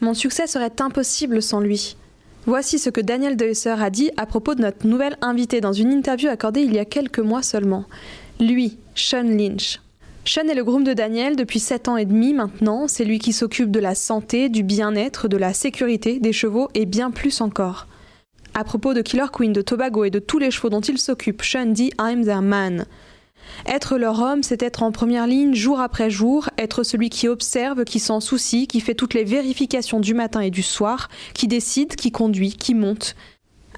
Mon succès serait impossible sans lui. Voici ce que Daniel Deusser a dit à propos de notre nouvelle invitée dans une interview accordée il y a quelques mois seulement. Lui, Sean Lynch. Sean est le groom de Daniel depuis 7 ans et demi maintenant. C'est lui qui s'occupe de la santé, du bien-être, de la sécurité des chevaux et bien plus encore. À propos de Killer Queen, de Tobago et de tous les chevaux dont il s'occupe, Sean dit I'm their man. Être leur homme, c'est être en première ligne jour après jour, être celui qui observe, qui s'en soucie, qui fait toutes les vérifications du matin et du soir, qui décide, qui conduit, qui monte.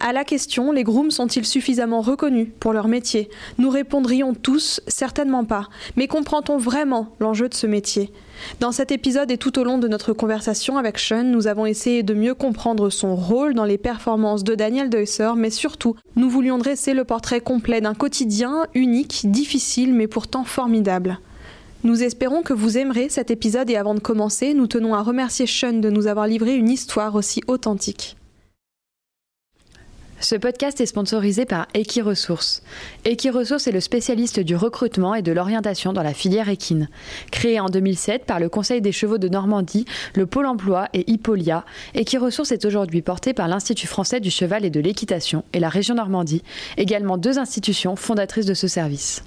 À la question, les grooms sont-ils suffisamment reconnus pour leur métier? Nous répondrions tous certainement pas. Mais comprend-on vraiment l'enjeu de ce métier? Dans cet épisode et tout au long de notre conversation avec Sean, nous avons essayé de mieux comprendre son rôle dans les performances de Daniel Deusser, mais surtout, nous voulions dresser le portrait complet d'un quotidien unique, difficile, mais pourtant formidable. Nous espérons que vous aimerez cet épisode et avant de commencer, nous tenons à remercier Sean de nous avoir livré une histoire aussi authentique. Ce podcast est sponsorisé par Equiresources. Equiresources est le spécialiste du recrutement et de l'orientation dans la filière équine. Créé en 2007 par le Conseil des chevaux de Normandie, le Pôle emploi et Hippolia, Equiresources est aujourd'hui porté par l'Institut français du cheval et de l'équitation et la région Normandie, également deux institutions fondatrices de ce service.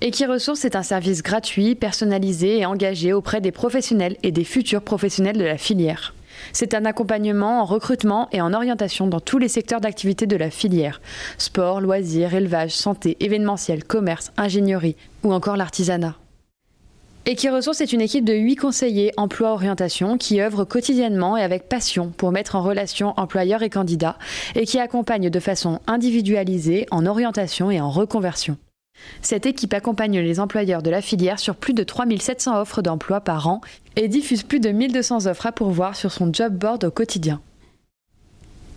Equiresources est un service gratuit, personnalisé et engagé auprès des professionnels et des futurs professionnels de la filière. C'est un accompagnement en recrutement et en orientation dans tous les secteurs d'activité de la filière sport, loisirs, élevage, santé, événementiel, commerce, ingénierie ou encore l'artisanat. Equiresources est une équipe de 8 conseillers emploi-orientation qui œuvrent quotidiennement et avec passion pour mettre en relation employeurs et candidats et qui accompagnent de façon individualisée en orientation et en reconversion. Cette équipe accompagne les employeurs de la filière sur plus de 3700 offres d'emploi par an et diffuse plus de 1200 offres à pourvoir sur son job board au quotidien.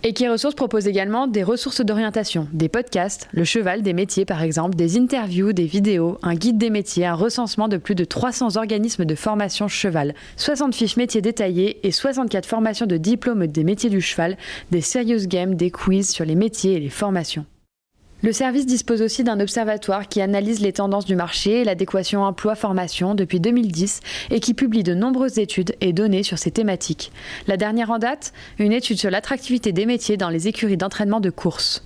Equiresources propose également des ressources d'orientation, des podcasts, le cheval des métiers par exemple, des interviews, des vidéos, un guide des métiers, un recensement de plus de 300 organismes de formation cheval, 60 fiches métiers détaillées et 64 formations de diplômes des métiers du cheval, des serious games, des quiz sur les métiers et les formations. Le service dispose aussi d'un observatoire qui analyse les tendances du marché et l'adéquation emploi-formation depuis 2010 et qui publie de nombreuses études et données sur ces thématiques. La dernière en date, une étude sur l'attractivité des métiers dans les écuries d'entraînement de course.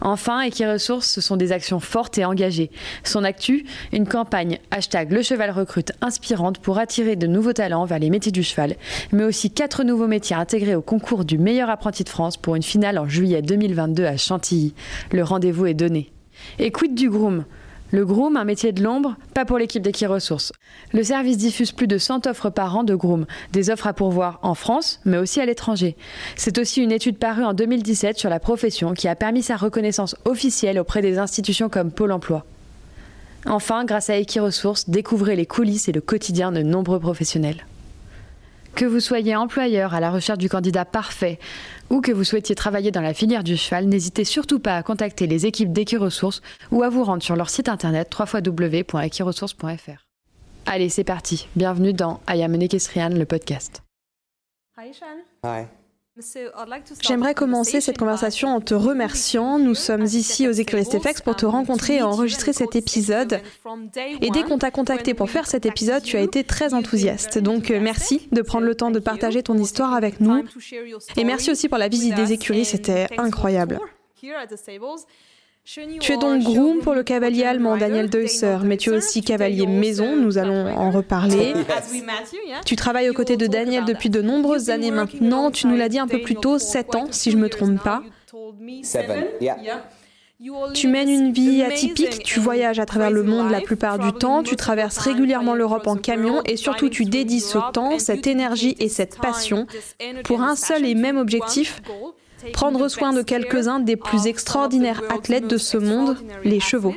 Enfin, Equiresources, ce sont des actions fortes et engagées. Son actu, une campagne hashtag Le Cheval Recrute inspirante pour attirer de nouveaux talents vers les métiers du cheval, mais aussi quatre nouveaux métiers intégrés au concours du meilleur apprenti de France pour une finale en juillet 2022 à Chantilly. Le rendez-vous est donné. Et quid du groom le groom, un métier de l'ombre, pas pour l'équipe d'Equiresources. Le service diffuse plus de 100 offres par an de groom, des offres à pourvoir en France, mais aussi à l'étranger. C'est aussi une étude parue en 2017 sur la profession qui a permis sa reconnaissance officielle auprès des institutions comme Pôle emploi. Enfin, grâce à Equiresources, découvrez les coulisses et le quotidien de nombreux professionnels. Que vous soyez employeur à la recherche du candidat parfait ou que vous souhaitiez travailler dans la filière du cheval, n'hésitez surtout pas à contacter les équipes d'Equiresources ou à vous rendre sur leur site internet www.equiresources.fr. Allez, c'est parti. Bienvenue dans I Am le podcast. Hi, Hi. J'aimerais commencer cette conversation en te remerciant. Nous sommes ici aux écuries FX pour te rencontrer et enregistrer cet épisode. Et dès qu'on t'a contacté pour faire cet épisode, tu as été très enthousiaste. Donc euh, merci de prendre le temps de partager ton histoire avec nous. Et merci aussi pour la visite des écuries, c'était incroyable. Tu es donc groom pour le cavalier allemand Daniel Deusser, mais tu es aussi cavalier maison, nous allons en reparler. Tu travailles aux côtés de Daniel depuis de nombreuses années maintenant, tu nous l'as dit un peu plus tôt, 7 ans si je ne me trompe pas. Tu mènes une vie atypique, tu voyages à travers le monde la plupart du temps, tu traverses régulièrement l'Europe en camion et surtout tu dédies ce temps, cette énergie et cette passion pour un seul et même objectif, prendre soin de quelques-uns des plus extraordinaires athlètes de ce monde, les chevaux.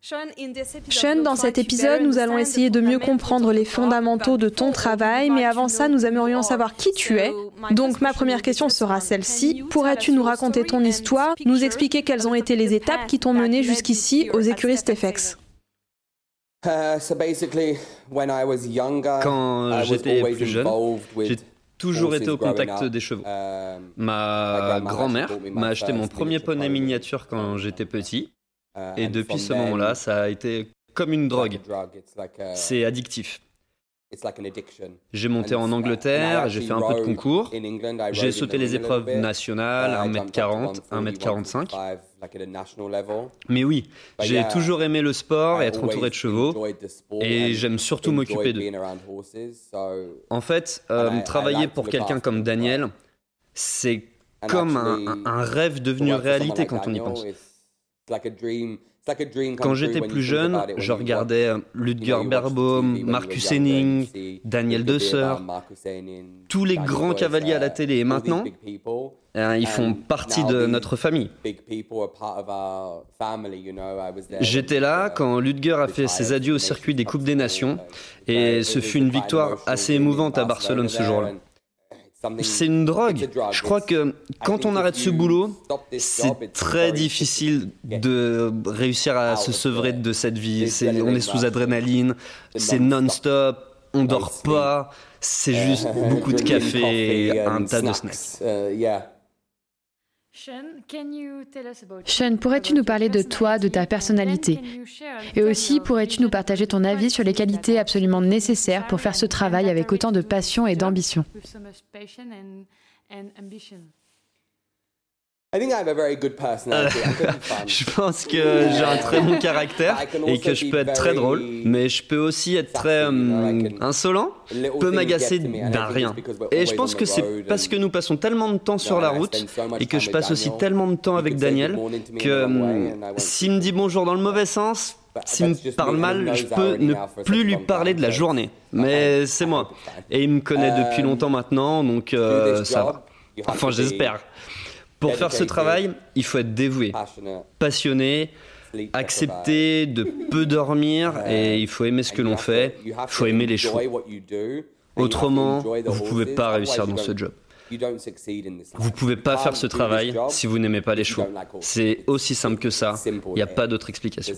Sean, dans cet épisode, nous allons essayer de mieux comprendre les fondamentaux de ton travail, mais avant ça, nous aimerions savoir qui tu es. Donc ma première question sera celle-ci. Pourrais-tu nous raconter ton histoire, nous expliquer quelles ont été les étapes qui t'ont mené jusqu'ici aux écuries FX Quand j'étais plus jeune, j'ai toujours été au contact des chevaux. Ma grand-mère m'a acheté mon premier poney miniature quand j'étais petit. Euh, Et depuis ce moment-là, ça a été comme une drogue. C'est addictif. J'ai monté en Angleterre, j'ai fait un peu de concours, j'ai sauté les épreuves nationales, 1m40, uh, 1m45. Mais oui, j'ai toujours aimé le sport et être entouré de chevaux, et j'aime surtout m'occuper d'eux. En fait, euh, travailler pour quelqu'un comme Daniel, c'est comme un rêve devenu réalité quand on y pense. Quand j'étais plus jeune, je regardais euh, Ludger Berbaum, Marcus Henning, Daniel Desseur, tous les grands cavaliers à la télé. Et maintenant, ils font partie de notre famille. J'étais là quand Ludger a fait ses adieux au circuit des Coupes des Nations et ce fut une victoire assez émouvante à Barcelone ce jour-là. C'est une drogue. Je crois que quand on arrête ce boulot, c'est très difficile de réussir à se sevrer de cette vie. on est sous adrénaline, c'est non-stop, on dort pas, c'est juste beaucoup de café, un tas de snacks. Sean, pourrais-tu nous parler de toi, de ta personnalité? Et aussi, pourrais-tu nous partager ton avis sur les qualités absolument nécessaires pour faire ce travail avec autant de passion et d'ambition? Je pense que j'ai un très bon caractère et que je peux être très drôle, mais je peux aussi être très hum, insolent, peut m'agacer d'un rien. Et je pense que c'est parce que nous passons tellement de temps sur la route et que je passe aussi tellement de temps avec Daniel que hum, s'il me dit bonjour dans le mauvais sens, s'il me parle mal, je peux ne plus lui parler de la journée. Mais c'est moi. Et il me connaît depuis um, longtemps maintenant, donc euh, ça va. Enfin, j'espère. Pour faire ce travail, il faut être dévoué, passionné, accepter de peu dormir et il faut aimer ce que l'on fait, il faut aimer les chevaux. Autrement, vous ne pouvez pas réussir dans ce job. Vous ne pouvez pas faire ce travail si vous n'aimez pas les chevaux. C'est aussi simple que ça. Il n'y a pas d'autre explication.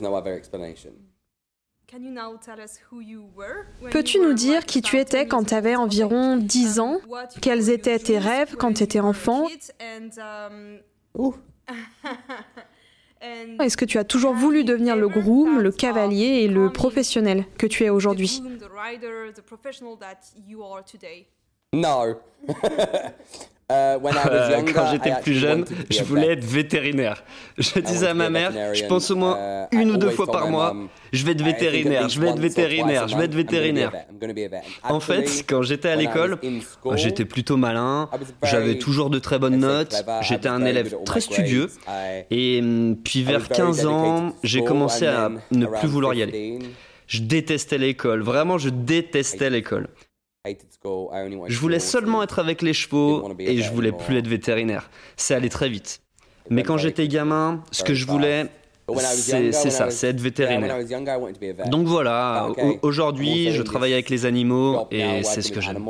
Peux-tu nous dire qui tu étais quand tu avais environ 10 ans? Quels étaient tes rêves quand tu étais enfant? um, Est-ce que tu as toujours voulu devenir le groom, le cavalier et le professionnel que tu es aujourd'hui? Non. Euh, quand j'étais plus jeune, je voulais être vétérinaire. Je disais à ma mère, je pense au moins uh, une ou deux fois par mois, je vais être vétérinaire, je vais être vétérinaire, je vais être vétérinaire. En fait, quand j'étais à l'école, j'étais plutôt malin, j'avais toujours de très bonnes notes, j'étais un élève très studieux. Et mm, puis vers 15 ans, j'ai commencé à ne plus vouloir y aller. Je détestais l'école, vraiment je détestais l'école. Je voulais seulement être avec les chevaux et je voulais plus être vétérinaire. C'est allé très vite. Mais quand j'étais gamin, ce que je voulais, c'est ça, c'est être vétérinaire. Donc voilà, aujourd'hui, je travaille avec les animaux et c'est ce que j'aime.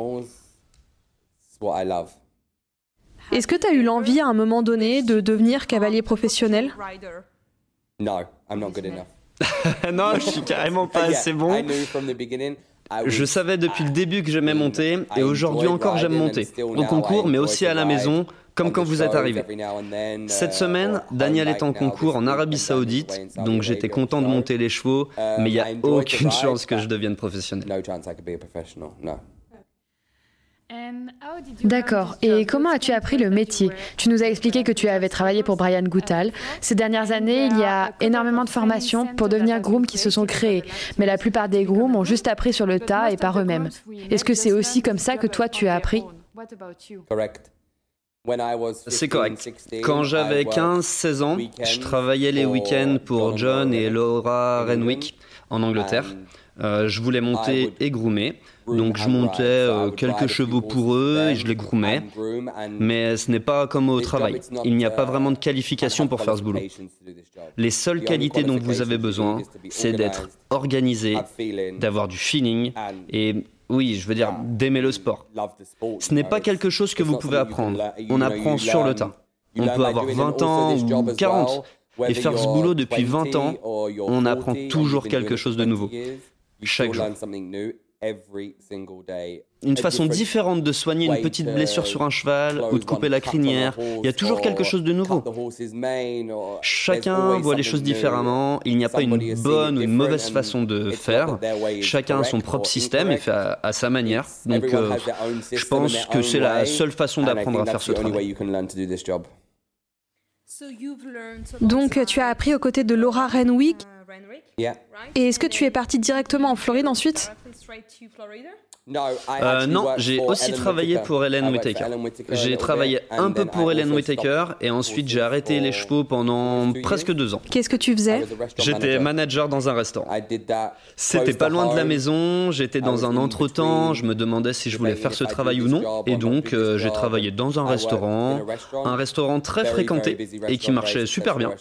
Est-ce que tu as eu l'envie à un moment donné de devenir cavalier professionnel? Non, je suis carrément pas assez bon. Je savais depuis le début que j'aimais monter et aujourd'hui encore j'aime monter. Au concours mais aussi à la maison, comme quand vous êtes arrivé. Cette semaine, Daniel est en concours en Arabie Saoudite, donc j'étais content de monter les chevaux, mais il n'y a aucune chance que je devienne professionnel. D'accord. Et comment as-tu appris le métier? Tu nous as expliqué que tu avais travaillé pour Brian Goutal. Ces dernières années, il y a énormément de formations pour devenir groom qui se sont créées, mais la plupart des grooms ont juste appris sur le tas et par eux-mêmes. Est-ce que c'est aussi comme ça que toi tu as appris? C'est correct. Quand j'avais 15-16 ans, je travaillais les week-ends pour John et Laura Renwick en Angleterre. Euh, je voulais monter et groomer. Donc je montais euh, quelques chevaux pour eux et je les groomais. Mais ce n'est pas comme au travail. Il n'y a pas vraiment de qualification pour faire ce boulot. Les seules qualités dont vous avez besoin, c'est d'être organisé, d'avoir du feeling et oui, je veux dire, d'aimer le sport. Ce n'est pas quelque chose que vous pouvez apprendre. On apprend sur le tas. On peut avoir 20 ans ou 40 et faire ce boulot depuis 20 ans, on apprend toujours quelque chose de nouveau. Chaque jour. Une façon différente de soigner une petite blessure sur un cheval ou de couper la crinière. Il y a toujours quelque chose de nouveau. Chacun voit les choses différemment. Il n'y a pas une bonne ou une mauvaise façon de faire. Chacun a son propre système et fait à, sa manière. Donc euh, je pense que c'est la seule façon d'apprendre à faire ce travail. Donc tu as appris aux côtés de Laura Renwick. Et est-ce que tu es parti directement en Floride ensuite? Euh, non, j'ai aussi travaillé pour Ellen Whittaker. J'ai travaillé un peu pour Ellen Whittaker et ensuite j'ai arrêté les chevaux pendant presque deux ans. Qu'est-ce que tu faisais? J'étais manager. dans un restaurant. C'était pas loin de la maison, j'étais dans un entretemps, je me demandais si je voulais faire ce travail ou non. Et donc euh, j'ai travaillé dans un restaurant, un restaurant très fréquenté et qui marchait super bien.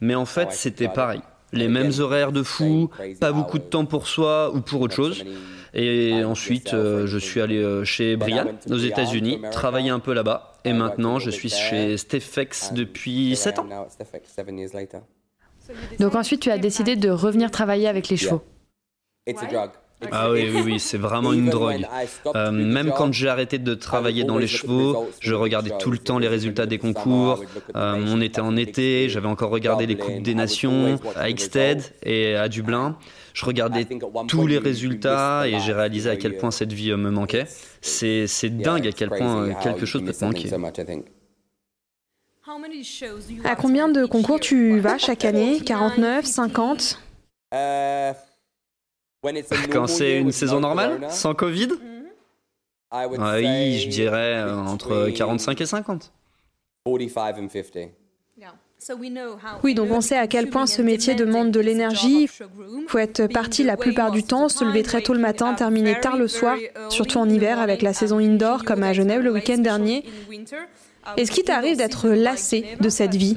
Mais en fait c'était pareil les mêmes horaires de fou, pas beaucoup de temps pour soi ou pour autre chose. Et ensuite, euh, je suis allé euh, chez Brian aux États-Unis, travailler un peu là-bas. Et maintenant, je suis chez Stefex depuis 7 ans. Donc ensuite, tu as décidé de revenir travailler avec les chevaux. Ah oui, oui, oui, c'est vraiment une drogue. Euh, même quand j'ai arrêté de travailler dans les chevaux, je regardais tout le temps les résultats des concours. Euh, on était en été, j'avais encore regardé les Coupes des Nations à Exted et à Dublin. Je regardais tous les résultats et j'ai réalisé à quel point cette vie euh, me manquait. C'est dingue à quel point quelque chose peut te manquer. À combien de concours tu vas chaque année? 49, 50 quand c'est une saison normale, sans Covid ah Oui, je dirais euh, entre 45 et 50. Oui, donc on sait à quel point ce métier demande de l'énergie. Il faut être parti la plupart du temps, se lever très tôt le matin, terminer tard le soir, surtout en hiver avec la saison indoor comme à Genève le week-end dernier. Est-ce qu'il t'arrive d'être lassé de cette vie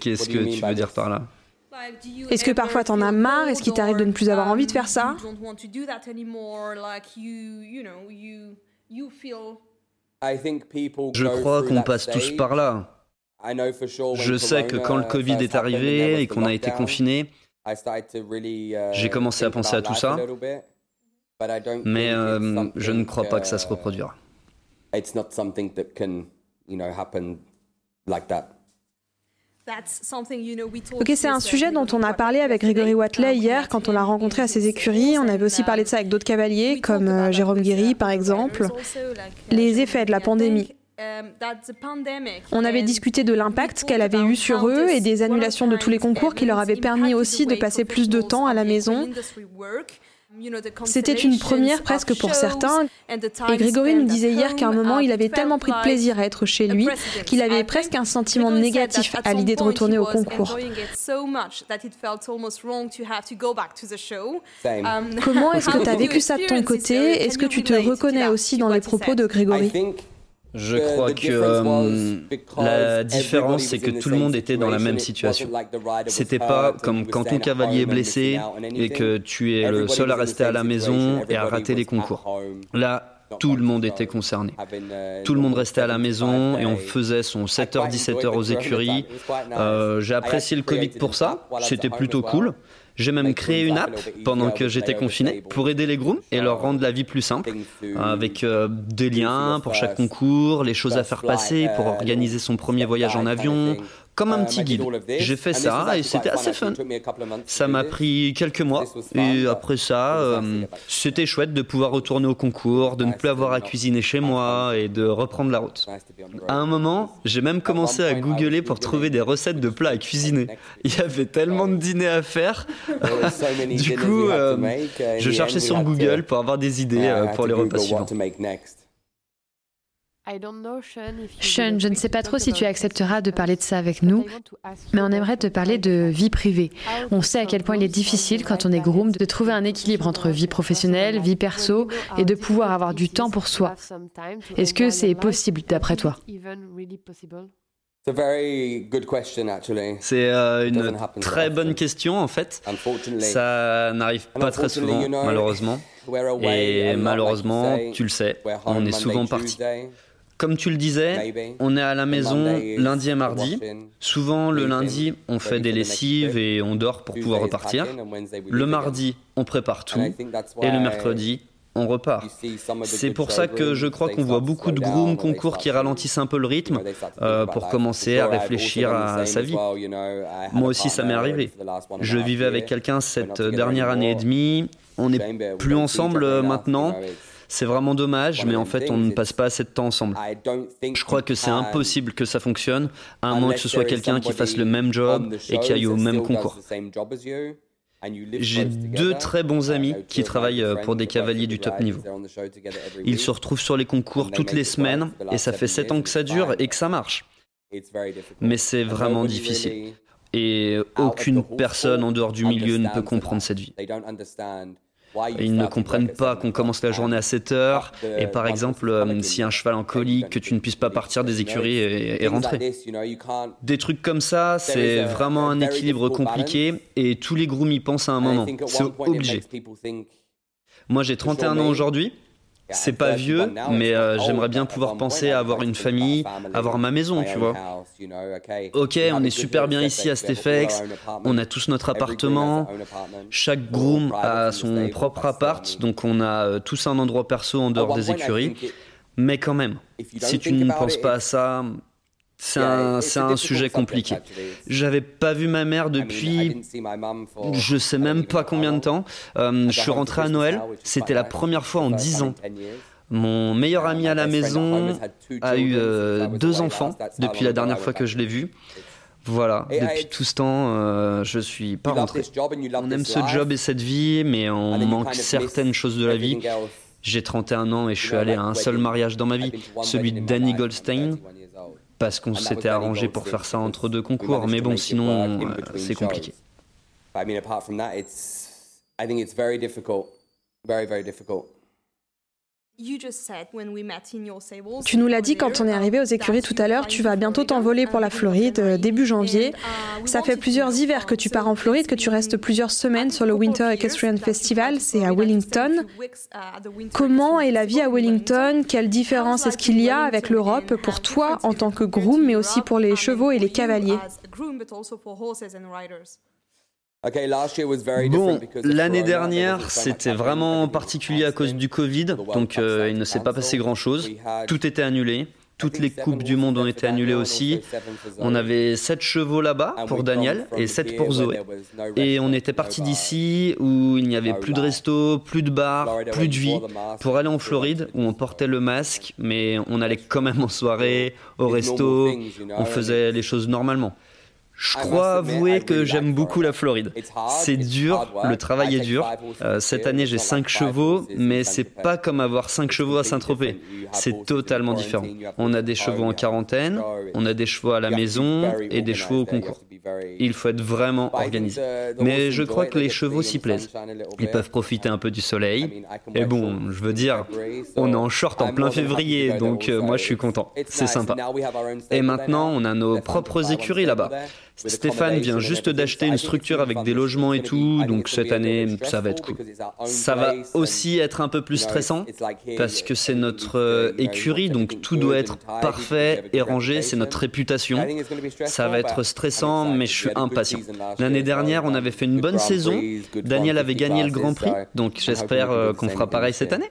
Qu'est-ce que tu veux dire par là? Est-ce que parfois t'en as marre? Est-ce qu'il t'arrive de ne plus avoir envie de faire ça? Je crois qu'on passe tous par là. Je sais que quand le Covid est arrivé et qu'on a été confiné, j'ai commencé à penser à tout ça, mais euh, je ne crois pas que ça se reproduira. Ok, c'est un sujet dont on a parlé avec Grégory Watley hier quand on l'a rencontré à ses écuries. On avait aussi parlé de ça avec d'autres cavaliers comme euh, Jérôme Guéry par exemple. Les effets de la pandémie. Um, on avait discuté de l'impact qu'elle avait eu sur eux et des annulations de tous les concours qui leur avaient permis aussi de passer plus de temps à la maison. C'était une première presque pour certains. Et Grégory nous disait hier qu'à un moment, il avait tellement pris de plaisir à être chez lui qu'il avait presque un sentiment négatif à l'idée de retourner au concours. Comment est-ce que tu as vécu ça de ton côté? Est-ce que tu te reconnais aussi dans les propos de Grégory? Je crois que euh, la différence, c'est que tout le monde était dans la même situation. C'était pas comme quand ton cavalier est blessé et que tu es le seul à rester à la maison et à rater les concours. Là, tout le monde était concerné. Tout le monde restait à la maison et on faisait son 7h, 17h aux écuries. Euh, j'ai apprécié le Covid pour ça, c'était plutôt cool. J'ai même créé une app pendant que j'étais confiné pour aider les grooms et leur rendre la vie plus simple, avec euh, des liens pour chaque concours, les choses à faire passer pour organiser son premier voyage en avion, comme un petit guide. J'ai fait ça et c'était assez fun. Ça m'a pris quelques mois et après ça, euh, c'était chouette de pouvoir retourner au concours, de ne plus avoir à cuisiner chez moi et de reprendre la route. À un moment, j'ai même commencé à googler pour trouver des recettes de plats à cuisiner. Il y avait tellement de dîners à faire. du coup, euh, je cherchais sur Google pour avoir des idées euh, pour les repas suivants. Sean, je ne sais pas trop si tu accepteras de parler de ça avec nous, mais on aimerait te parler de vie privée. On sait à quel point il est difficile quand on est groom de trouver un équilibre entre vie professionnelle, vie perso et de pouvoir avoir du temps pour soi. Est-ce que c'est possible d'après toi? c'est euh, une très bonne question en fait. Ça n'arrive pas très souvent malheureusement. Et malheureusement, tu le sais, on est souvent parti. Comme tu le disais, on est à la maison lundi et mardi. Souvent le lundi, on fait des lessives et on dort pour pouvoir repartir. Le mardi, on prépare tout. Et le mercredi, on repart. C'est pour ça que je crois qu'on voit beaucoup de grooms concours qui ralentissent un peu le rythme euh, pour commencer à réfléchir à sa vie. Moi aussi, ça m'est arrivé. Je vivais avec quelqu'un cette dernière année et demie. On n'est plus ensemble maintenant. C'est vraiment dommage, mais en fait, on ne passe pas assez de temps ensemble. Je crois que c'est impossible que ça fonctionne, à moins que ce soit quelqu'un qui fasse le même job et qui aille au même concours. J'ai deux très bons amis qui travaillent euh, pour des cavaliers du top niveau. Ils se retrouvent sur les concours toutes les semaines et ça fait sept ans que ça dure et que ça marche. Mais c'est vraiment difficile. Et aucune personne en dehors du milieu ne peut comprendre cette vie. Ils ne comprennent pas qu'on commence la journée à 7 heures et par exemple, euh, si un cheval en colis, que tu ne puisses pas partir des écuries et, rentrer. Des trucs comme ça, c'est vraiment un équilibre compliqué et tous les grooms y pensent à un moment. C'est obligé. Moi j'ai 31 ans aujourd'hui. C'est pas vieux, mais euh, j'aimerais bien pouvoir penser à avoir une famille, avoir ma maison, tu vois. Ok, on est super bien ici à Stefex, on a tous notre appartement, chaque groom a son propre appart, donc on a euh, tous un endroit perso en dehors des écuries. Mais quand même, si tu ne penses pas à ça, c'est un, sujet compliqué. J'avais pas vu ma mère depuis, je sais même pas combien de temps. Euh, je suis rentré à Noël, c'était la première fois en dix ans. Mon meilleur ami à la maison a eu euh, deux enfants depuis la dernière fois que je l'ai vu. Voilà, depuis tout ce temps, euh, je suis pas rentré. On aime ce job et cette vie, mais on manque certaines choses de la vie. J'ai 31 ans et je suis allé à un seul mariage dans ma vie, celui de Danny Goldstein parce qu'on s'était arrangé pour faire ça entre deux concours, mais bon, sinon, euh, c'est compliqué. Tu nous l'as dit quand on est arrivé aux écuries tout à l'heure, tu vas bientôt t'envoler pour la Floride euh, début janvier. Uh, Ça fait plusieurs hivers que tu pars en Floride, que tu restes plusieurs semaines sur le Winter Equestrian Festival, c'est à Wellington. Uh, Comment est la vie à Wellington. Quelle différence est-ce qu'il y a avec l'Europe pour toi en tant que groom, mais aussi pour les chevaux et les cavaliers? Bon, l'année dernière, c'était vraiment particulier à cause du Covid, donc euh, il ne s'est pas passé grand-chose. Tout était annulé. Toutes les coupes du monde ont été annulées aussi. On avait sept chevaux là-bas pour Daniel et sept pour Zoé. Et on était parti d'ici où il n'y avait plus de resto, plus de bar, plus de vie, pour aller en Floride où on portait le masque, mais on allait quand même en soirée, au resto, on faisait les choses normalement. Je crois avouer que j'aime beaucoup la Floride. C'est dur, le travail est dur. Euh, cette année, j'ai 5 chevaux, mais c'est pas comme avoir 5 chevaux à Saint-Tropez. C'est totalement différent. On a des chevaux en quarantaine, on a des chevaux à la maison et des chevaux au concours. Il faut être vraiment organisé. Mais je crois que les chevaux s'y plaisent. Ils peuvent profiter un peu du soleil. Et bon, je veux dire, on est en short en plein février, donc euh, moi je suis content. C'est sympa. Et maintenant, on a nos propres écuries là-bas. Stéphane vient juste d'acheter une structure avec des logements et tout, donc cette année, ça va être cool. Ça va aussi être un peu plus stressant parce que c'est notre euh, écurie, donc tout doit être parfait et rangé, c'est notre réputation. Ça va être stressant, mais je suis impatient. L'année dernière, on avait fait une bonne saison. Daniel avait gagné le Grand Prix, donc j'espère euh, qu'on fera pareil cette année.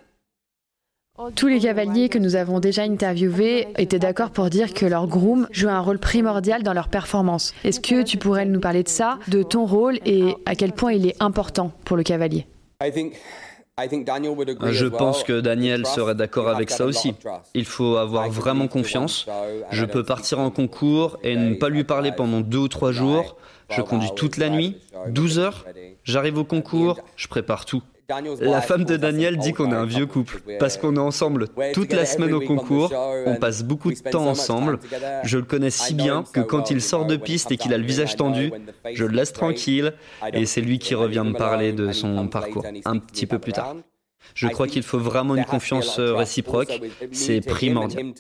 Tous les cavaliers que nous avons déjà interviewés étaient d'accord pour dire que leur groom joue un rôle primordial dans leur performance. Est-ce que tu pourrais nous parler de ça, de ton rôle et à quel point il est important pour le cavalier? Je pense que Daniel serait d'accord avec ça aussi. Il faut avoir vraiment confiance. Je peux partir en concours et ne pas lui parler pendant deux ou trois jours. Je conduis toute la nuit, 12 heures. J'arrive au concours, je prépare tout. La femme de Daniel dit qu'on est un vieux couple parce qu'on est ensemble toute la semaine au concours, on passe beaucoup de temps ensemble. Je le connais si bien que quand il sort de piste et qu'il a le visage tendu, je le laisse tranquille et c'est lui qui revient me parler de son parcours un petit peu plus tard. Je crois qu'il faut vraiment une confiance réciproque, c'est primordial.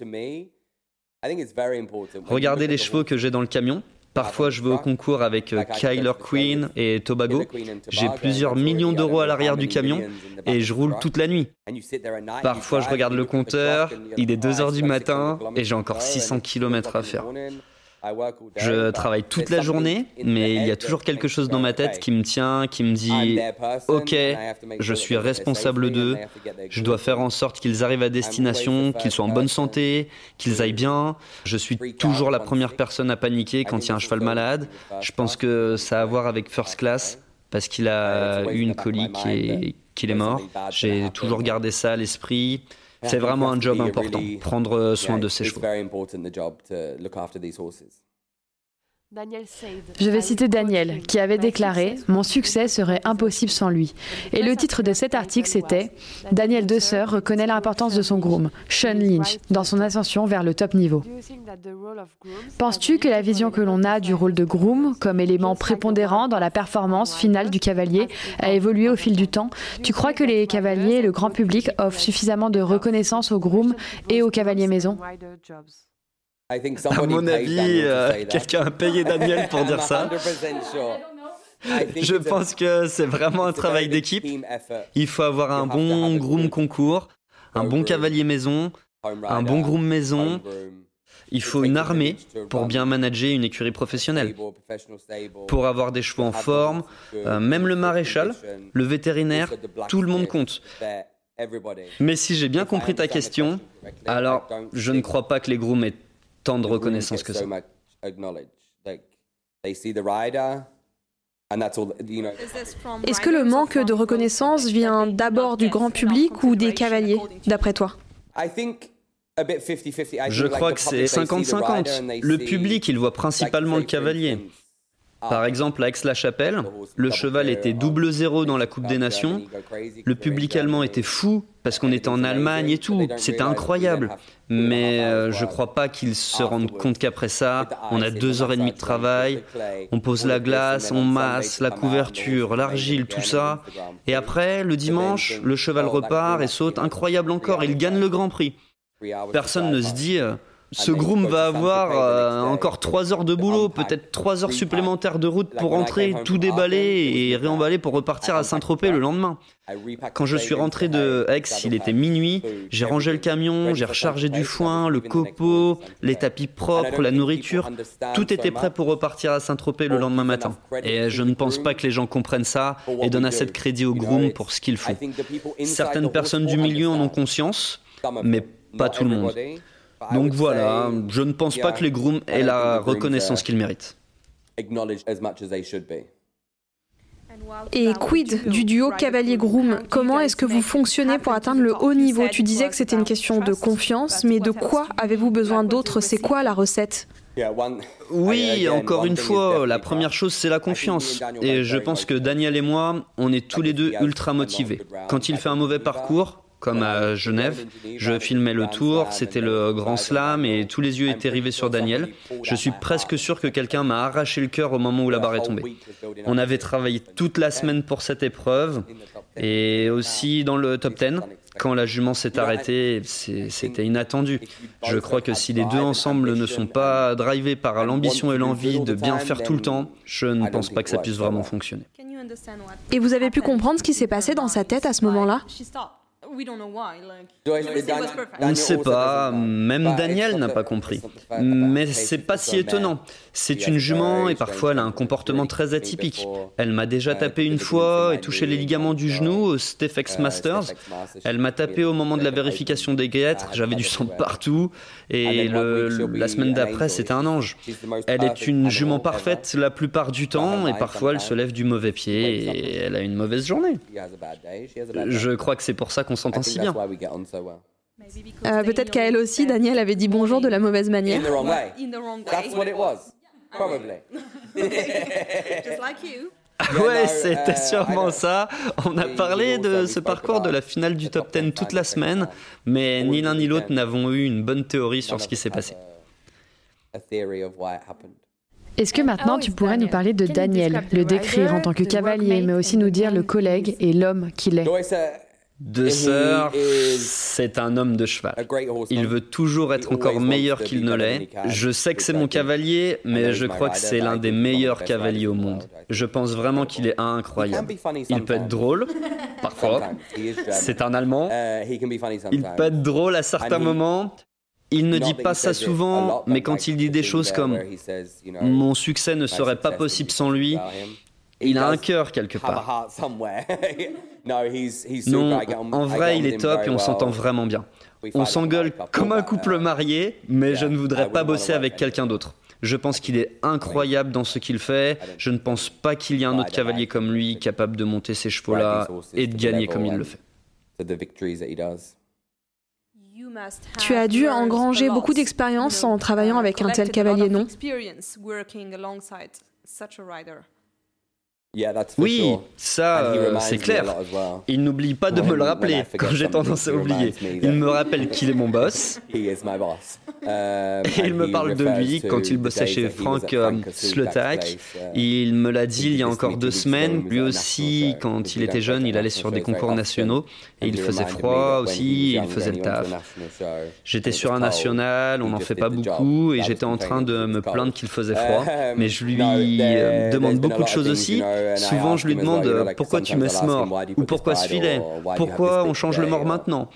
Regardez les chevaux que j'ai dans le camion, Parfois, je vais au concours avec euh, Kyler Queen et Tobago. J'ai plusieurs millions d'euros à l'arrière du camion et je roule toute la nuit. Parfois, je regarde le compteur, il est 2 heures du matin et j'ai encore 600 km à faire. Je travaille toute la journée, mais il y a toujours quelque chose dans ma tête qui me tient, qui me dit Ok, je suis responsable d'eux, je dois faire en sorte qu'ils arrivent à destination, qu'ils soient en bonne santé, qu'ils aillent bien. Je suis toujours la première personne à paniquer quand il y a un cheval malade. Je pense que ça a à voir avec First Class parce qu'il a eu une colique et qu'il est mort. J'ai toujours gardé ça à l'esprit. C'est vraiment un job important, prendre soin de ses chevaux. Je vais citer Daniel, qui avait déclaré ⁇ Mon succès serait impossible sans lui ⁇ Et le titre de cet article, c'était ⁇ Daniel Desseur reconnaît l'importance de son groom, Sean Lynch, dans son ascension vers le top niveau. Penses-tu que la vision que l'on a du rôle de groom, comme élément prépondérant dans la performance finale du cavalier, a évolué au fil du temps? Tu crois que les cavaliers et le grand public offrent suffisamment de reconnaissance aux groom et aux cavaliers maison? À mon avis, euh, quelqu'un a payé Daniel pour dire ça. Je pense que c'est vraiment un travail d'équipe. Il faut avoir un bon groom concours, un bon cavalier maison, un bon groom maison. Il faut une armée pour bien manager une écurie professionnelle. Pour avoir des chevaux en forme, euh, même le maréchal, le vétérinaire, tout le monde compte. Mais si j'ai bien compris ta question, alors je ne crois pas que les grooms aient tant de reconnaissance que ça. Est-ce que le manque de reconnaissance vient d'abord du grand public ou des cavaliers, d'après toi? Je crois que c'est 50-50. Le public, il voit principalement le cavalier. Par exemple, à Aix-la-Chapelle, le cheval était double zéro dans la Coupe des Nations. Le public allemand était fou parce qu'on était en Allemagne et tout. C'était incroyable. Mais euh, je ne crois pas qu'ils se rendent compte qu'après ça, on a deux heures et demie de travail, on pose la glace, on masse, la couverture, l'argile, tout ça. Et après, le dimanche, le cheval repart et saute incroyable encore. Il gagne le Grand Prix. Personne ne se dit euh, ce groom va avoir euh, encore trois heures de boulot, peut-être trois heures supplémentaires de route pour rentrer, tout déballer et réemballer pour repartir à Saint-Tropez le lendemain. Quand je suis rentré de Aix, il était minuit, j'ai rangé le camion, j'ai rechargé du foin, le copeau, les tapis propres, la nourriture, tout était prêt pour repartir à Saint-Tropez le lendemain matin. Et je ne pense pas que les gens comprennent ça et donnent assez de crédit au groom pour ce qu'ils font. Certaines personnes du milieu en ont conscience, mais pas tout le monde. Donc voilà, je ne pense pas que les grooms aient la reconnaissance qu'ils méritent. Et quid du duo cavalier-groom Comment est-ce que vous fonctionnez pour atteindre le haut niveau? Tu disais que c'était une question de confiance, mais de quoi avez-vous besoin d'autre? C'est quoi la recette? Oui, encore une fois, la première chose, c'est la confiance. Et je pense que Daniel et moi, on est tous les deux ultra motivés. Quand il fait un mauvais parcours, comme à Genève. Je filmais le tour, c'était le grand slam et tous les yeux étaient rivés sur Daniel. Je suis presque sûr que quelqu'un m'a arraché le cœur au moment où la barre est tombée. On avait travaillé toute la semaine pour cette épreuve et aussi dans le top 10. Quand la jument s'est arrêtée, c'était inattendu. Je crois que si les deux ensemble ne sont pas drivés par l'ambition et l'envie de bien faire tout le temps, je ne pense pas que ça puisse vraiment fonctionner. Et vous avez pu comprendre ce qui s'est passé dans sa tête à ce moment-là? On ne sait pas, même Daniel n'a pas compris. Mais c'est pas si étonnant. C'est une jument et parfois elle a un comportement très atypique. Elle m'a déjà tapé une fois et touché les ligaments du genou au Stefex Masters. Elle m'a tapé au moment de la vérification des guêtres, j'avais du sang partout et la semaine d'après c'était un ange. Elle est une jument parfaite la plupart du temps et parfois elle se lève du mauvais pied et elle a une mauvaise journée. Je crois que c'est pour ça qu'on s'entend si bien. Euh, peut-être qu'à elle aussi, Daniel avait dit bonjour de la mauvaise manière. ouais, c'était sûrement ça. On a parlé de ce parcours de la finale du top 10 toute la semaine, mais ni l'un ni l'autre n'avons eu une bonne théorie sur ce qui s'est passé. Est-ce que maintenant tu pourrais nous parler de Daniel, le décrire en tant que cavalier, mais aussi nous dire le collègue et l'homme qu'il est? De Sœur, c'est un homme de cheval. Il veut toujours être encore meilleur qu'il ne l'est. Je sais que c'est mon cavalier, mais je crois que c'est l'un des meilleurs cavaliers au monde. Je pense vraiment qu'il est incroyable. Il peut être drôle, parfois. C'est un Allemand. Il peut être drôle à certains moments. Il ne dit pas ça souvent, mais quand il dit des choses comme ⁇ Mon succès ne serait pas possible sans lui ⁇ il a un cœur quelque part. non, en vrai, il est top et on s'entend vraiment bien. On s'engueule comme un couple marié, mais je ne voudrais pas bosser avec quelqu'un d'autre. Je pense qu'il est incroyable dans ce qu'il fait. Je ne pense pas qu'il y ait un autre cavalier comme lui capable de monter ces chevaux-là et de gagner comme il le fait. Tu as dû engranger beaucoup d'expérience en travaillant avec un tel cavalier, non? Oui, ça, c'est clair. Il n'oublie pas de me le rappeler quand j'ai tendance à oublier. Il me rappelle qu'il est mon boss. Et il me parle de lui quand il bossait chez Frank euh, Slutak. Il me l'a dit il y a encore deux semaines. Lui aussi, quand il était jeune, il allait sur des concours nationaux. Et il faisait froid aussi, il faisait le taf. J'étais sur un national, on n'en fait pas beaucoup, et j'étais en train de me plaindre qu'il faisait froid. Mais je lui demande beaucoup de choses aussi. Souvent, je lui demande pourquoi tu mets ce mort ou pourquoi ce filet, pourquoi on change le mort maintenant.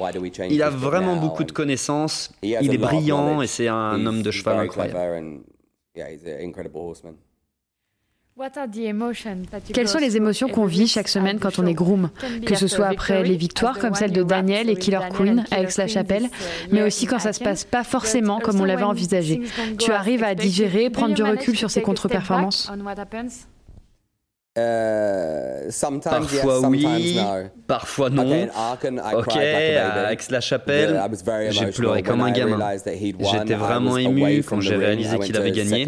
Il a vraiment beaucoup de connaissances, il est brillant et c'est un homme de cheval incroyable. Quelles sont les émotions qu'on vit chaque semaine quand on est groom Que ce soit après les victoires comme celle de Daniel et Killer Queen avec Aix-la Chapelle, mais aussi quand ça se passe pas forcément comme on l'avait envisagé. Tu arrives à digérer, prendre du recul sur ces contre-performances euh, parfois oui, parfois non. Ok, à Aix-la-Chapelle, j'ai pleuré comme un gamin. J'étais vraiment ému quand j'ai réalisé qu'il avait gagné.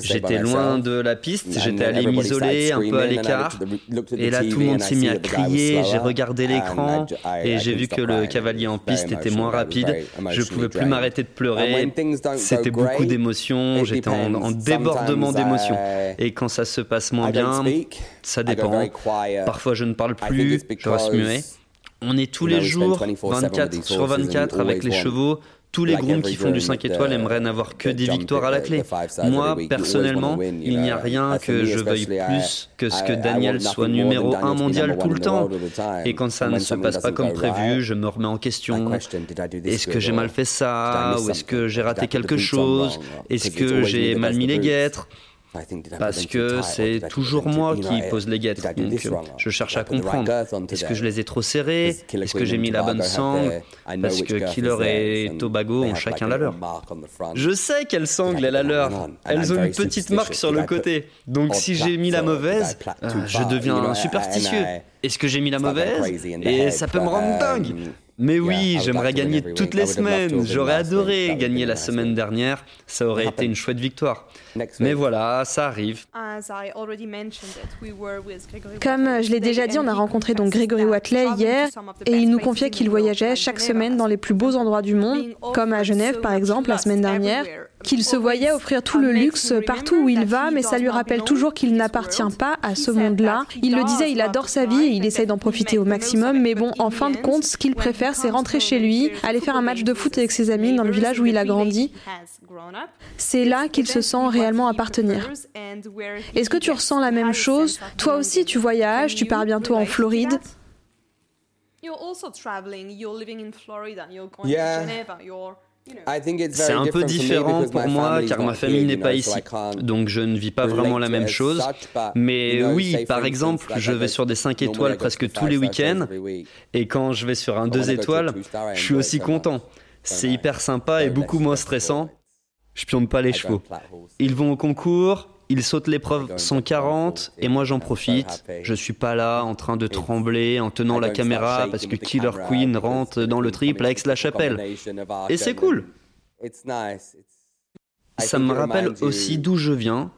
J'étais loin de la piste, j'étais allé m'isoler un peu à l'écart. Et là, tout le monde s'est mis à crier. J'ai regardé l'écran et j'ai vu que le cavalier en piste était moins rapide. Je pouvais plus m'arrêter de pleurer. C'était beaucoup d'émotions. J'étais en débordement d'émotions. Et quand ça se passe moins bien, ça dépend. Parfois, je ne parle plus, je reste muet. On est tous les jours 24 sur 24 avec les chevaux. Tous les grooms qui font du 5 étoiles aimeraient n'avoir que des victoires à la clé. Moi, personnellement, il n'y a rien que je veuille plus que ce que Daniel soit numéro 1 mondial tout le temps. Et quand ça ne se passe pas comme prévu, je me remets en question. Est-ce que j'ai mal fait ça? Ou est-ce que j'ai raté quelque chose? Est-ce que j'ai mal mis les guêtres? Parce que c'est toujours moi qui pose les guettes. Donc je cherche à comprendre. Est-ce que je les ai trop serrés? Est-ce que j'ai mis la bonne sangle? Parce que Killer et Tobago ont chacun la leur. Je sais quelle sangle est la leur. Elles ont une petite marque sur le côté. Donc si j'ai mis la mauvaise, euh, je deviens superstitieux. Est-ce que j'ai mis la mauvaise? Et ça peut me rendre dingue. Mais oui, j'aimerais gagner toutes les semaines. J'aurais adoré gagner la semaine dernière. Ça aurait été une chouette victoire. Mais voilà, ça arrive. Comme euh, je l'ai déjà dit, on a rencontré donc Grégory Watley hier et il nous confiait qu'il voyageait chaque semaine dans les plus beaux endroits du monde, comme à Genève par exemple la semaine dernière, qu'il se voyait offrir tout le luxe partout où il va, mais ça lui rappelle toujours qu'il n'appartient pas à ce monde-là. Il le disait, il adore sa vie et il essaye d'en profiter au maximum, mais bon, en fin de compte, ce qu'il préfère, c'est rentrer chez lui, aller faire un match de foot avec ses amis dans le village où il a grandi. C'est là qu'il se sent réellement appartenir. Est-ce que tu ressens la même chose? Toi aussi, tu voyages, tu pars bientôt en Floride? C'est un peu différent pour moi car ma famille n'est pas ici, donc je ne vis pas vraiment la même chose. Mais oui, par exemple, je vais sur des 5 étoiles presque tous les week-ends, et quand je vais sur un 2 étoiles, je suis aussi content. C'est hyper sympa et beaucoup moins stressant. Je pionne pas les chevaux. Ils vont au concours, ils sautent l'épreuve 140 et moi j'en profite. Je suis pas là en train de trembler en tenant la caméra parce que Killer Queen rentre dans le triple à Aix-la-Chapelle. Et c'est cool. Ça me rappelle aussi d'où je viens.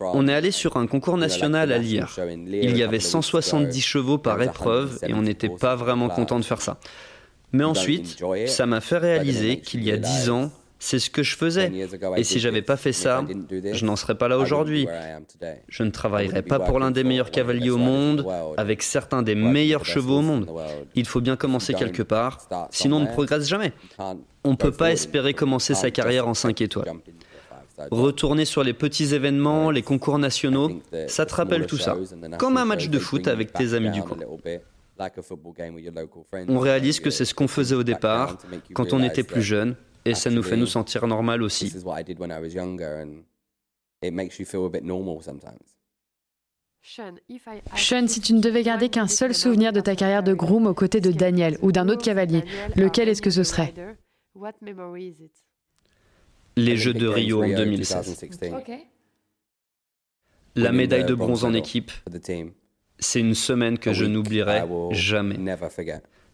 On est allé sur un concours national à Lire. Il y avait 170 chevaux par épreuve et on n'était pas vraiment content de faire ça. Mais ensuite, ça m'a fait réaliser qu'il y a 10 ans, c'est ce que je faisais. Et si j'avais pas fait ça, je n'en serais pas là aujourd'hui. Je ne travaillerais pas pour l'un des meilleurs cavaliers au monde, avec certains des meilleurs chevaux au monde. Il faut bien commencer quelque part, sinon on ne progresse jamais. On ne peut pas espérer commencer sa carrière en 5 étoiles. Retourner sur les petits événements, les concours nationaux, ça te rappelle tout ça. Comme un match de foot avec tes amis du coin. On réalise que c'est ce qu'on faisait au départ, quand on était plus jeune, et ça nous fait nous sentir normal aussi. Sean, si tu ne devais garder qu'un seul souvenir de ta carrière de groom aux côtés de Daniel ou d'un autre cavalier, lequel est-ce que ce serait? Les Jeux de Rio en 2016. La médaille de bronze en équipe. C'est une semaine que je n'oublierai jamais.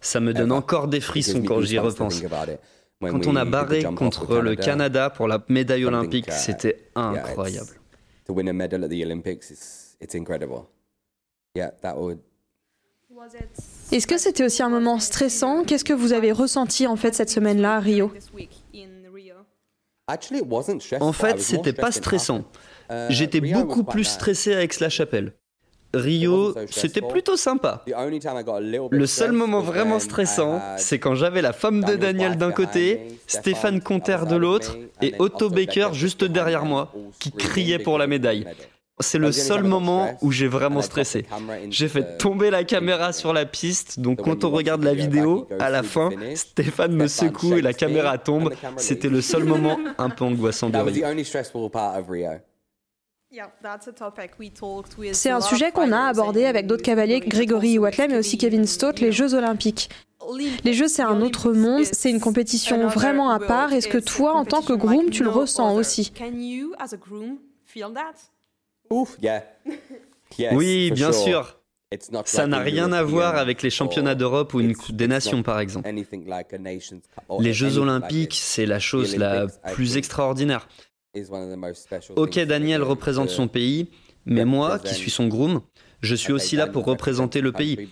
Ça me donne encore des frissons quand j'y repense. Quand on a barré contre le Canada pour la médaille olympique, c'était incroyable. Est-ce que c'était aussi un moment stressant? Qu'est-ce que vous avez ressenti en fait cette semaine-là à Rio? En fait, c'était pas stressant. Uh, J'étais beaucoup plus stressé avec la chapelle Rio, c'était plutôt sympa. Le seul moment vraiment stressant, c'est quand j'avais la femme de Daniel d'un côté, Stéphane Conter de l'autre, et Otto Baker juste derrière moi, qui criait pour la médaille. C'est le seul moment où j'ai vraiment stressé. J'ai fait tomber la caméra sur la piste, donc quand on regarde la vidéo, à la fin, Stéphane me secoue et la caméra tombe. C'était le seul moment un peu angoissant de Rio. C'est un sujet qu'on a abordé avec d'autres cavaliers, Grégory Watley, mais aussi Kevin Stott, les Jeux olympiques. Les Jeux, c'est un autre monde, c'est une compétition vraiment à part. Est-ce que toi, en tant que groom, tu le ressens aussi? Oui, bien sûr. Ça n'a rien à voir avec les championnats d'Europe ou une Coupe des Nations, par exemple. Les Jeux olympiques, c'est la chose la plus extraordinaire. Ok, Daniel représente son pays, mais moi, qui suis son groom, je suis aussi là pour représenter le pays.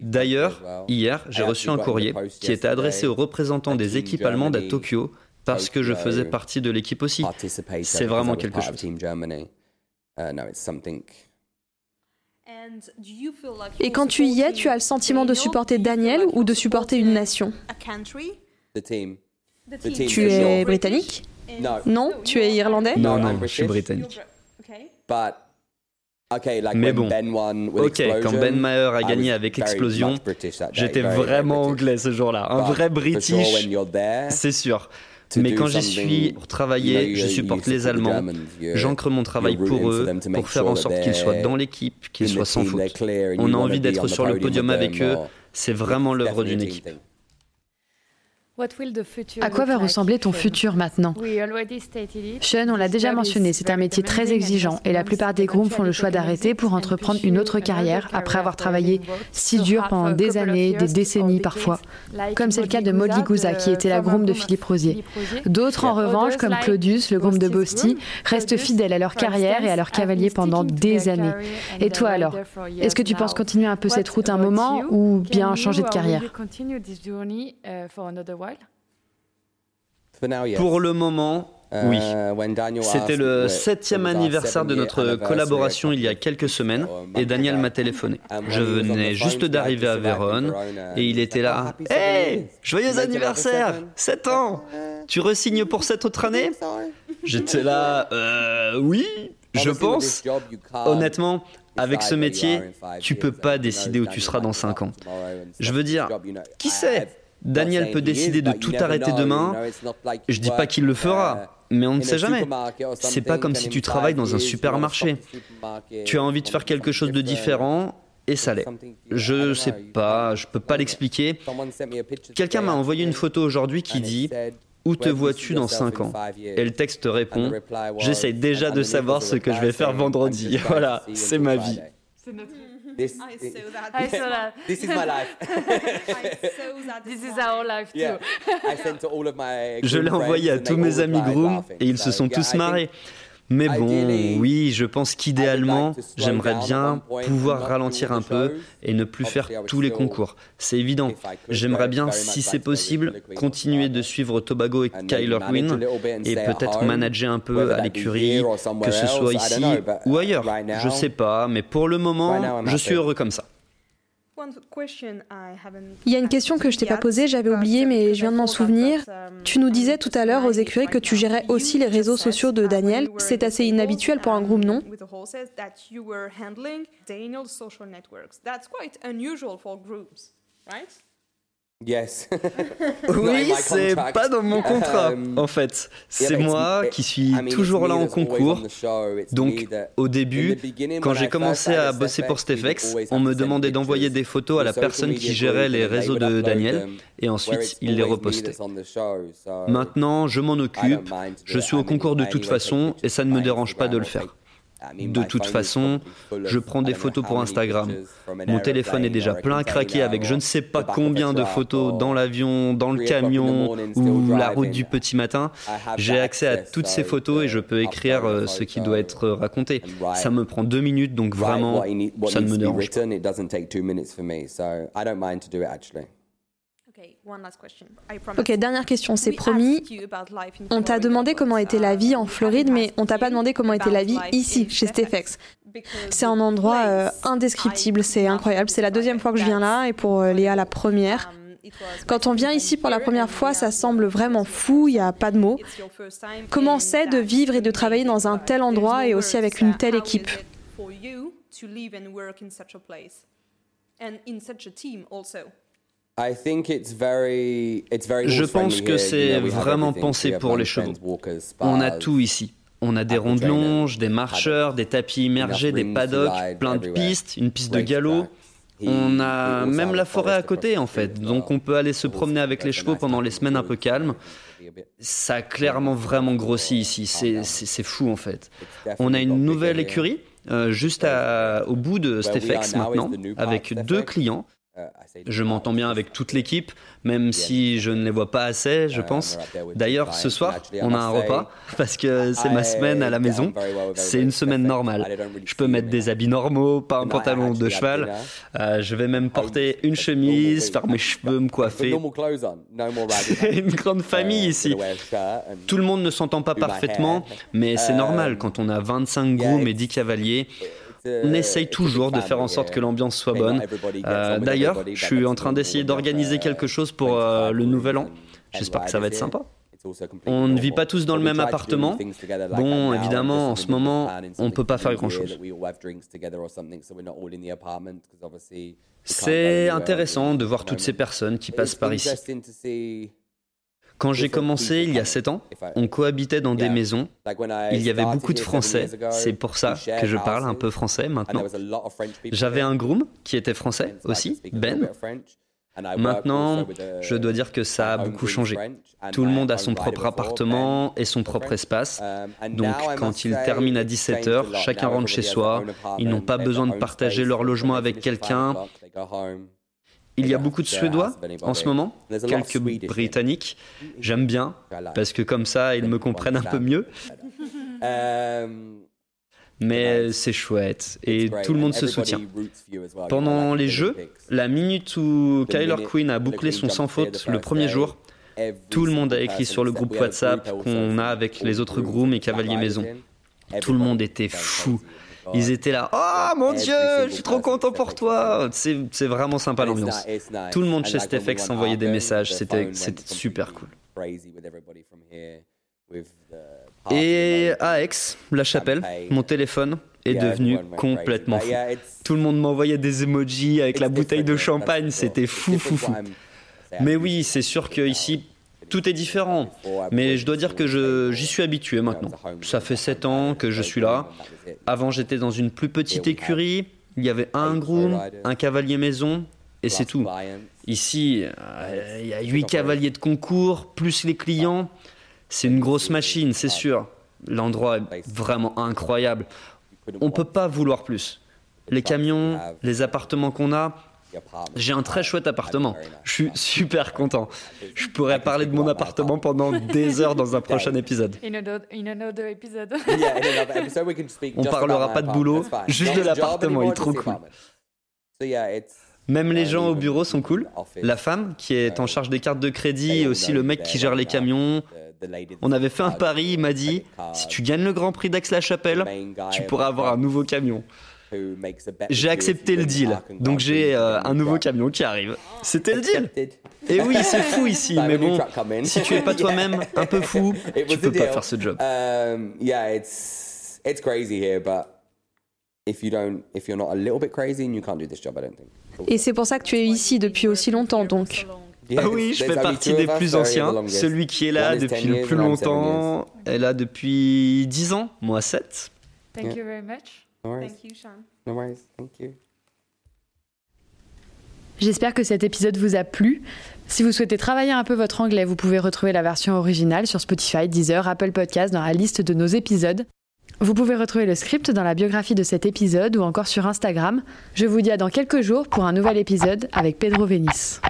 D'ailleurs, hier, j'ai reçu un courrier qui était adressé aux représentants des équipes allemandes à Tokyo parce que je faisais partie de l'équipe aussi. C'est vraiment quelque chose. Et quand tu y es, tu as le sentiment de supporter Daniel ou de supporter une nation? Tu es britannique? Non, tu es irlandais? Non, non, je suis britannique. Mais bon, ok, quand Ben Maher a gagné avec Explosion, j'étais vraiment anglais ce jour-là, un vrai British, c'est sûr. Mais quand j'y suis pour travailler, je supporte les Allemands, j'ancre mon travail pour eux, pour faire en sorte qu'ils soient dans l'équipe, qu'ils soient sans faute. On a envie d'être sur le podium avec eux, c'est vraiment l'œuvre d'une équipe. À quoi va ressembler ton futur maintenant? Sean, on l'a déjà mentionné, c'est un métier très exigeant et la plupart des grooms font le choix d'arrêter pour entreprendre une autre carrière après avoir travaillé si dur pendant des années, des décennies parfois, comme c'est le cas de Molly Gouza qui était la groom de Philippe Rosier. D'autres en revanche, comme Claudius, le groom de Bosti, restent fidèles à leur carrière et à leur cavalier pendant des années. Et toi alors Est-ce que tu penses continuer un peu cette route un moment ou bien changer de carrière? Pour le moment, oui. Uh, C'était le septième anniversaire de notre collaboration il y a quelques semaines et Daniel m'a téléphoné. Je venais juste d'arriver à Vérone et il était là. Hey Joyeux anniversaire 7 ans Tu resignes pour cette autre année? J'étais là. Euh, oui, je pense. Honnêtement, Avec ce métier, tu peux pas décider où tu seras dans 5 ans. Je veux dire, qui sait? Daniel peut décider de tout arrêter demain. Je dis pas qu'il le fera, mais on ne sait jamais. C'est pas comme si tu travailles dans un supermarché. Tu as envie de faire quelque chose de différent et ça l'est. Je sais pas, je peux pas l'expliquer. Quelqu'un m'a envoyé une photo aujourd'hui qui dit où te vois-tu dans 5 ans Et le texte répond J'essaye déjà de savoir ce que je vais faire vendredi. Voilà, c'est ma vie. This, I saw that. I saw that. This is my life. This is our life too. I sent to all of my Je l'ai envoyé à tous mes amis groom et ils se sont tous marrés. Mais bon, oui, je pense qu'idéalement, j'aimerais bien pouvoir ralentir un peu et ne plus faire tous les concours. C'est évident. J'aimerais bien, si c'est possible, continuer de suivre Tobago et Kyler Wynn et peut-être manager un peu à l'écurie, que ce soit ici ou ailleurs. Je sais pas, mais pour le moment, je suis heureux comme ça. Il y a une question que je t'ai pas posée, j'avais oublié, mais je viens de m'en souvenir. Tu nous disais tout à l'heure aux écuries que tu gérais aussi les réseaux sociaux de Daniel. C'est assez inhabituel pour un groupe, non Yes. oui, c'est pas dans mon contrat, um, en fait. C'est moi qui suis toujours là en concours. Donc, au début, quand j'ai commencé à bosser pour Stefex, on me demandait d'envoyer des photos à la personne qui gérait les réseaux de Daniel, et ensuite, il les repostait. Maintenant, je m'en occupe, je suis au concours de toute façon, et ça ne me dérange pas de le faire. De toute façon, je prends des photos pour Instagram. Mon téléphone est déjà plein à craquer avec je ne sais pas combien de photos dans l'avion, dans le camion ou la route du petit matin. J'ai accès à toutes ces photos et je peux écrire euh, ce qui doit être raconté. Ça me prend deux minutes, donc vraiment, ça ne me dérange pas. Ok, dernière question, c'est promis. On t'a demandé comment était la vie en Floride, mais on t'a pas demandé comment était la vie ici, chez Stefex. C'est un endroit euh, indescriptible, c'est incroyable. C'est la deuxième fois que je viens là, et pour euh, Léa, la première. Um, Quand on vient ici pour la première fois, ça semble vraiment fou, il n'y a pas de mots. Comment c'est de vivre et de travailler dans un tel endroit et aussi avec une telle équipe? Je pense que c'est vraiment pensé pour les chevaux. On a tout ici. On a des rondes longes, des marcheurs, des tapis immergés, des paddocks, plein de pistes, une piste de galop. On a même la forêt à côté en fait, donc on peut aller se promener avec les chevaux pendant les semaines un peu calmes. Ça a clairement vraiment grossi ici, c'est fou en fait. On a une nouvelle écurie euh, juste au bout de Stefex maintenant, avec deux clients. Euh, je m'entends bien avec toute l'équipe, même si je ne les vois pas assez, je pense. D'ailleurs, ce soir, on a un repas parce que c'est ma semaine à la maison. C'est une semaine normale. Je peux mettre des habits normaux, pas un pantalon de cheval. Euh, je vais même porter une chemise, faire mes cheveux, me coiffer. C'est une grande famille ici. Tout le monde ne s'entend pas parfaitement, mais c'est normal quand on a 25 grooms et 10 cavaliers. On essaye toujours de faire en sorte que l'ambiance soit bonne. Euh, d'ailleurs, je suis en train d'essayer d'organiser quelque chose pour euh, le nouvel an. J'espère que ça va être sympa. On ne vit pas tous dans le même appartement. Bon, évidemment, en ce moment, on ne peut pas faire grand-chose. C'est intéressant de voir toutes ces personnes qui passent par ici. Quand j'ai commencé il y a 7 ans, on cohabitait dans des maisons. Il y avait beaucoup de Français. C'est pour ça que je parle un peu français maintenant. J'avais un groom qui était français aussi, Ben. Maintenant, je dois dire que ça a beaucoup changé. Tout le monde a son propre appartement et son propre espace. Donc, quand ils terminent à 17h, chacun rentre chez soi. Ils n'ont pas besoin de partager leur logement avec quelqu'un. Il y a beaucoup de Suédois en ce moment, quelques Britanniques. J'aime bien, parce que comme ça, ils me comprennent un peu mieux. Mais c'est chouette et tout le monde se soutient. Pendant les Jeux, la minute où Kyler Quinn a bouclé son sans faute le premier jour, tout le monde a écrit sur le groupe WhatsApp qu'on a avec les autres grooms et cavaliers maison. Tout le monde était fou. Ils étaient là, oh mon dieu, je suis trop content pour toi. C'est vraiment sympa l'ambiance. Tout le monde chez Stefex envoyait des messages, c'était super cool. Et à Aix, la chapelle, mon téléphone, est devenu complètement fou. Tout le monde m'envoyait des emojis avec la bouteille de champagne, c'était fou, fou, fou. Mais oui, c'est sûr qu'ici, tout est différent. Mais je dois dire que j'y suis habitué maintenant. Ça fait 7 ans que je suis là. Avant, j'étais dans une plus petite écurie. Il y avait un groom, un cavalier maison, et c'est tout. Ici, euh, il y a 8 cavaliers de concours, plus les clients. C'est une grosse machine, c'est sûr. L'endroit est vraiment incroyable. On ne peut pas vouloir plus. Les camions, les appartements qu'on a, j'ai un très chouette appartement. Je suis super content. Je pourrais parler de mon appartement pendant des heures dans un prochain épisode. On parlera pas de boulot, juste de l'appartement, il est trop cool. Même les gens au bureau sont cool. La femme qui est en charge des cartes de crédit et aussi le mec qui gère les camions. On avait fait un pari, il m'a dit, si tu gagnes le Grand Prix d'Aix-la-Chapelle, tu pourras avoir un nouveau camion. J'ai accepté le deal, donc j'ai euh, un nouveau camion qui arrive. C'était le deal. Et oui, c'est fou ici, mais bon, si tu es pas toi-même un peu fou, tu peux pas faire ce job. Et c'est pour ça que tu es ici depuis aussi longtemps, donc. Ah oui, je fais partie des plus anciens. Celui qui est là depuis le plus longtemps est là depuis 10 ans, moi 7. Thank you very much. Thank you, Sean. No worries. Thank you. J'espère que cet épisode vous a plu. Si vous souhaitez travailler un peu votre anglais, vous pouvez retrouver la version originale sur Spotify, Deezer, Apple Podcast dans la liste de nos épisodes. Vous pouvez retrouver le script dans la biographie de cet épisode ou encore sur Instagram. Je vous dis à dans quelques jours pour un nouvel épisode avec Pedro Venice.